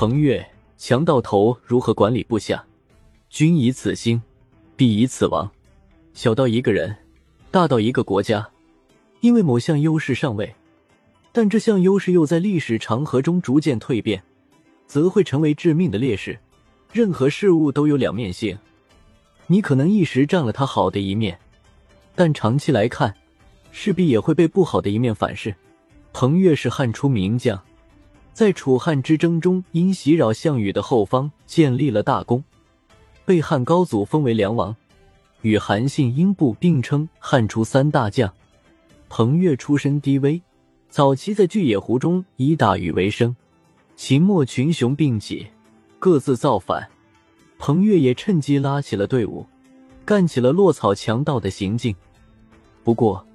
彭越，强盗头如何管理部下？君以此兴，必以此亡。小到一个人，大到一个国家，因为某项优势上位，但这项优势又在历史长河中逐渐蜕变，则会成为致命的劣势。任何事物都有两面性，你可能一时占了它好的一面，但长期来看，势必也会被不好的一面反噬。彭越是汉初名将，在楚汉之争中，因袭扰项羽的后方，建立了大功，被汉高祖封为梁王。与韩信、英布并称汉初三大将。彭越出身低微，早期在巨野湖中以打鱼为生。秦末群雄并起，各自造反，彭越也趁机拉起了队伍，干起了落草强盗的行径。不过，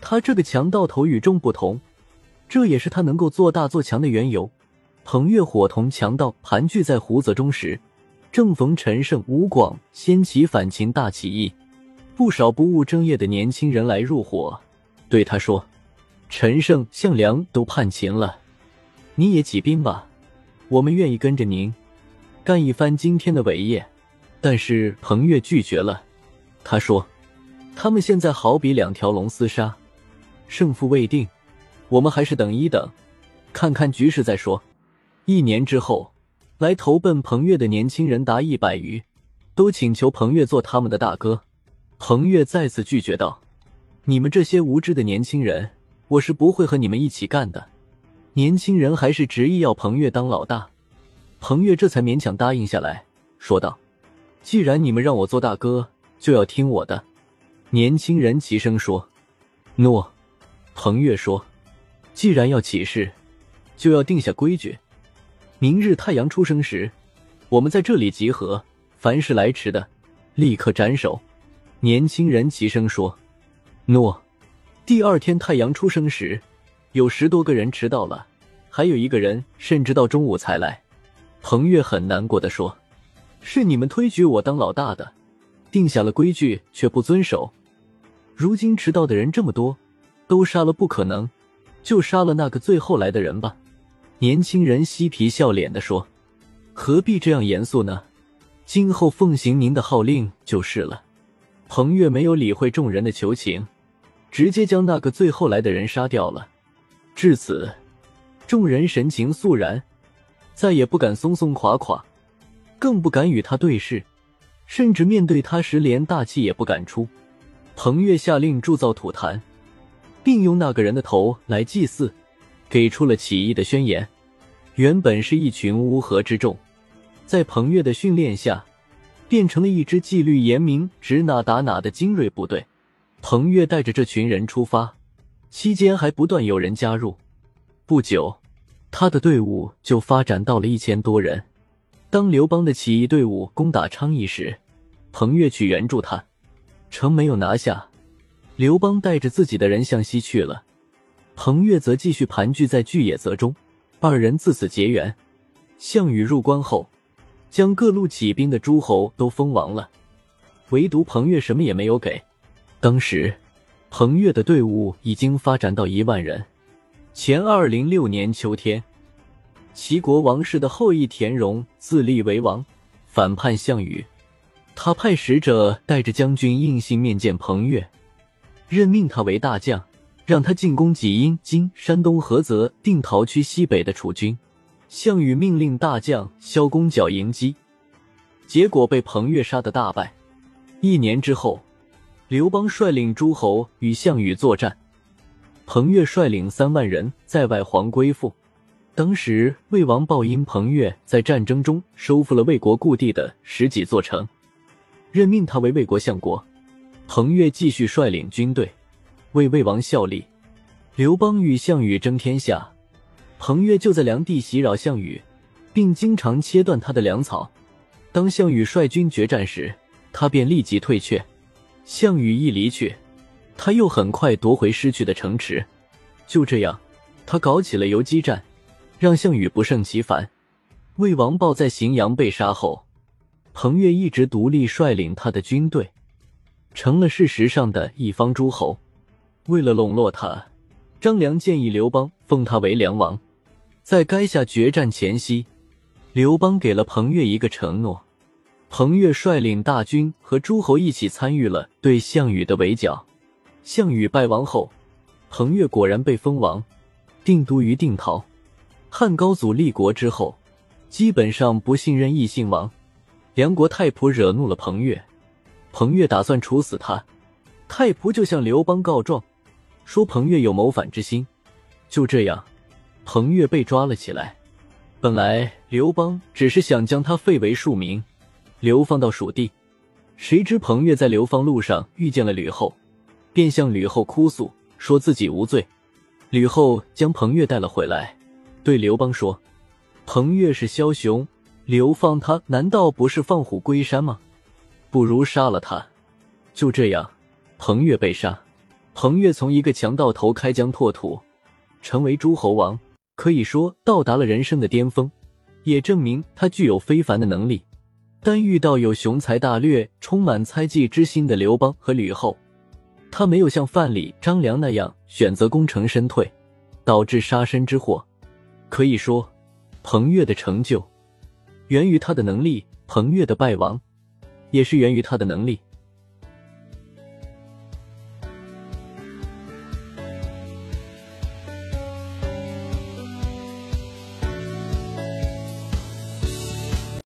他这个强盗头与众不同，这也是他能够做大做强的缘由。彭越伙同强盗盘踞在胡泽中时。正逢陈胜、吴广掀起反秦大起义，不少不务正业的年轻人来入伙，对他说：“陈胜、项梁都叛秦了，你也起兵吧，我们愿意跟着您，干一番惊天的伟业。”但是彭越拒绝了，他说：“他们现在好比两条龙厮杀，胜负未定，我们还是等一等，看看局势再说。”一年之后。来投奔彭越的年轻人达一百余，都请求彭越做他们的大哥。彭越再次拒绝道：“你们这些无知的年轻人，我是不会和你们一起干的。”年轻人还是执意要彭越当老大，彭越这才勉强答应下来，说道：“既然你们让我做大哥，就要听我的。”年轻人齐声说：“诺。”彭越说：“既然要起事，就要定下规矩。”明日太阳出生时，我们在这里集合。凡是来迟的，立刻斩首。年轻人齐声说：“诺。”第二天太阳出生时，有十多个人迟到了，还有一个人甚至到中午才来。彭越很难过的说：“是你们推举我当老大的，定下了规矩却不遵守。如今迟到的人这么多，都杀了不可能，就杀了那个最后来的人吧。”年轻人嬉皮笑脸的说：“何必这样严肃呢？今后奉行您的号令就是了。”彭越没有理会众人的求情，直接将那个最后来的人杀掉了。至此，众人神情肃然，再也不敢松松垮垮，更不敢与他对视，甚至面对他时连大气也不敢出。彭越下令铸造土坛，并用那个人的头来祭祀。给出了起义的宣言。原本是一群乌合之众，在彭越的训练下，变成了一支纪律严明、指哪打哪的精锐部队。彭越带着这群人出发，期间还不断有人加入。不久，他的队伍就发展到了一千多人。当刘邦的起义队伍攻打昌邑时，彭越去援助他，城没有拿下，刘邦带着自己的人向西去了。彭越则继续盘踞在巨野泽中，二人自此结缘。项羽入关后，将各路起兵的诸侯都封王了，唯独彭越什么也没有给。当时，彭越的队伍已经发展到一万人。前二零六年秋天，齐国王室的后裔田荣自立为王，反叛项羽。他派使者带着将军应信面见彭越，任命他为大将。让他进攻济阴（今山东菏泽）定陶区西北的楚军，项羽命令大将萧公角迎击，结果被彭越杀得大败。一年之后，刘邦率领诸侯与项羽作战，彭越率领三万人在外黄归附。当时魏王豹因彭越在战争中收复了魏国故地的十几座城，任命他为魏国相国。彭越继续率领军队。为魏王效力，刘邦与项羽争天下，彭越就在梁地袭扰项羽，并经常切断他的粮草。当项羽率军决战时，他便立即退却。项羽一离去，他又很快夺回失去的城池。就这样，他搞起了游击战，让项羽不胜其烦。魏王豹在荥阳被杀后，彭越一直独立率领他的军队，成了事实上的一方诸侯。为了笼络他，张良建议刘邦封他为梁王。在垓下决战前夕，刘邦给了彭越一个承诺，彭越率领大军和诸侯一起参与了对项羽的围剿。项羽败亡后，彭越果然被封王，定都于定陶。汉高祖立国之后，基本上不信任异姓王。梁国太仆惹怒了彭越，彭越打算处死他。太仆就向刘邦告状，说彭越有谋反之心。就这样，彭越被抓了起来。本来刘邦只是想将他废为庶民，流放到蜀地。谁知彭越在流放路上遇见了吕后，便向吕后哭诉，说自己无罪。吕后将彭越带了回来，对刘邦说：“彭越是枭雄，流放他难道不是放虎归山吗？不如杀了他。”就这样，彭越被杀。彭越从一个强盗头开疆拓土，成为诸侯王。可以说到达了人生的巅峰，也证明他具有非凡的能力。但遇到有雄才大略、充满猜忌之心的刘邦和吕后，他没有像范蠡、张良那样选择功成身退，导致杀身之祸。可以说，彭越的成就源于他的能力，彭越的败亡也是源于他的能力。